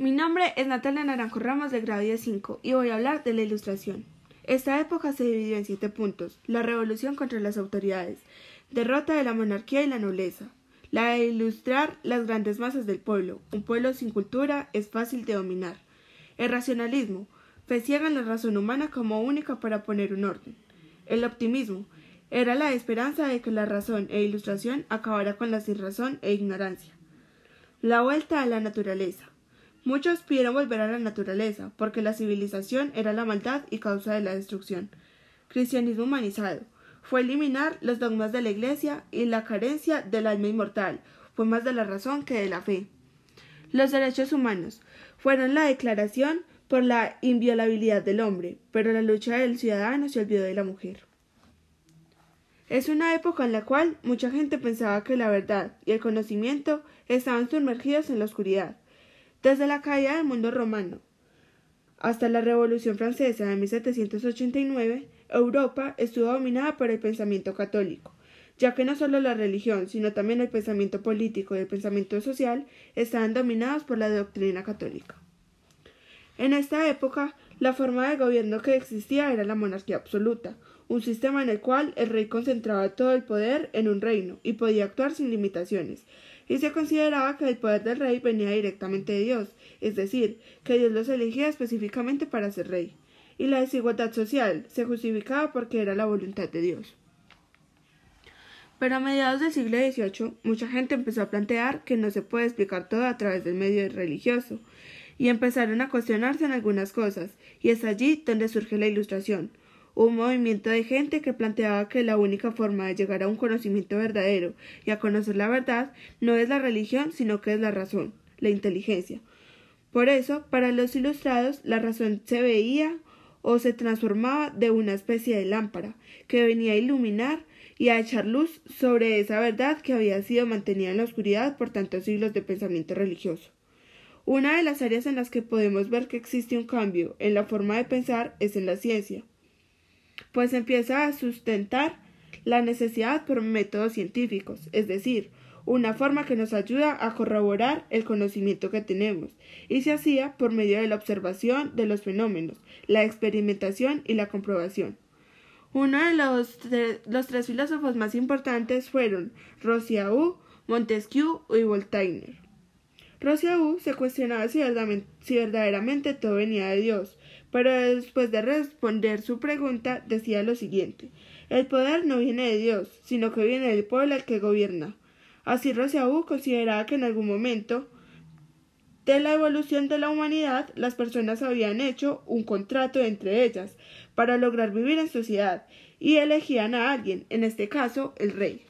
Mi nombre es Natalia Naranjo Ramos de grado 5 y voy a hablar de la Ilustración. Esta época se dividió en siete puntos: la revolución contra las autoridades, derrota de la monarquía y la nobleza, la de ilustrar las grandes masas del pueblo. Un pueblo sin cultura es fácil de dominar. El racionalismo, fe ciega en la razón humana como única para poner un orden. El optimismo, era la esperanza de que la razón e ilustración acabara con la sinrazón e ignorancia. La vuelta a la naturaleza. Muchos pidieron volver a la naturaleza, porque la civilización era la maldad y causa de la destrucción. Cristianismo humanizado. Fue eliminar los dogmas de la Iglesia y la carencia del alma inmortal. Fue más de la razón que de la fe. Los derechos humanos fueron la declaración por la inviolabilidad del hombre, pero la lucha del ciudadano se olvidó de la mujer. Es una época en la cual mucha gente pensaba que la verdad y el conocimiento estaban sumergidos en la oscuridad. Desde la caída del mundo romano hasta la Revolución Francesa de 1789, Europa estuvo dominada por el pensamiento católico, ya que no solo la religión, sino también el pensamiento político y el pensamiento social estaban dominados por la doctrina católica. En esta época, la forma de gobierno que existía era la monarquía absoluta, un sistema en el cual el rey concentraba todo el poder en un reino y podía actuar sin limitaciones, y se consideraba que el poder del rey venía directamente de Dios, es decir, que Dios los elegía específicamente para ser rey, y la desigualdad social se justificaba porque era la voluntad de Dios. Pero a mediados del siglo XVIII, mucha gente empezó a plantear que no se puede explicar todo a través del medio religioso, y empezaron a cuestionarse en algunas cosas, y es allí donde surge la Ilustración, un movimiento de gente que planteaba que la única forma de llegar a un conocimiento verdadero y a conocer la verdad no es la religión, sino que es la razón, la inteligencia. Por eso, para los ilustrados, la razón se veía o se transformaba de una especie de lámpara que venía a iluminar y a echar luz sobre esa verdad que había sido mantenida en la oscuridad por tantos siglos de pensamiento religioso. Una de las áreas en las que podemos ver que existe un cambio en la forma de pensar es en la ciencia pues empieza a sustentar la necesidad por métodos científicos, es decir, una forma que nos ayuda a corroborar el conocimiento que tenemos, y se hacía por medio de la observación de los fenómenos, la experimentación y la comprobación. Uno de los, los tres filósofos más importantes fueron Rousseau, Montesquieu y Voltaire. Rousseau se cuestionaba si verdaderamente todo venía de Dios, pero después de responder su pregunta decía lo siguiente El poder no viene de Dios, sino que viene del pueblo al que gobierna. Así Rousseau consideraba que en algún momento de la evolución de la humanidad las personas habían hecho un contrato entre ellas para lograr vivir en sociedad y elegían a alguien, en este caso el rey.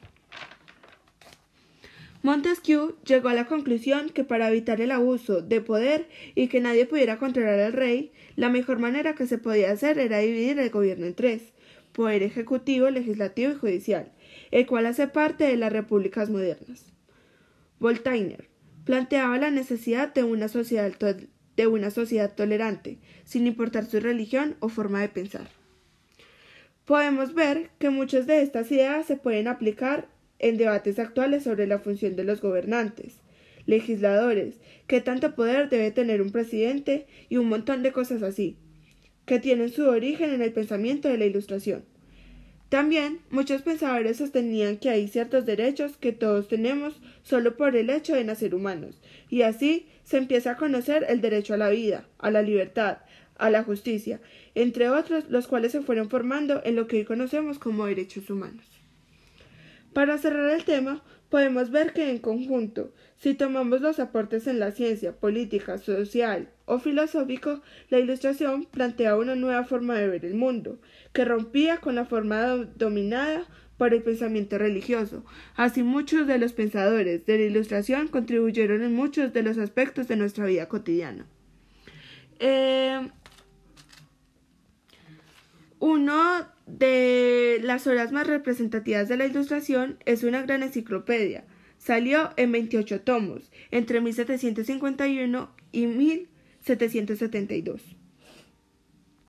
Montesquieu llegó a la conclusión que para evitar el abuso de poder y que nadie pudiera controlar al rey, la mejor manera que se podía hacer era dividir el gobierno en tres poder ejecutivo, legislativo y judicial, el cual hace parte de las repúblicas modernas. Voltaire planteaba la necesidad de una sociedad, de una sociedad tolerante, sin importar su religión o forma de pensar. Podemos ver que muchas de estas ideas se pueden aplicar en debates actuales sobre la función de los gobernantes, legisladores, qué tanto poder debe tener un presidente y un montón de cosas así, que tienen su origen en el pensamiento de la Ilustración. También muchos pensadores sostenían que hay ciertos derechos que todos tenemos solo por el hecho de nacer humanos, y así se empieza a conocer el derecho a la vida, a la libertad, a la justicia, entre otros los cuales se fueron formando en lo que hoy conocemos como derechos humanos. Para cerrar el tema, podemos ver que en conjunto, si tomamos los aportes en la ciencia, política, social o filosófico, la ilustración plantea una nueva forma de ver el mundo, que rompía con la forma dominada por el pensamiento religioso. Así muchos de los pensadores de la ilustración contribuyeron en muchos de los aspectos de nuestra vida cotidiana. Eh, uno de las obras más representativas de la Ilustración es una gran enciclopedia. Salió en 28 tomos, entre 1751 y 1772.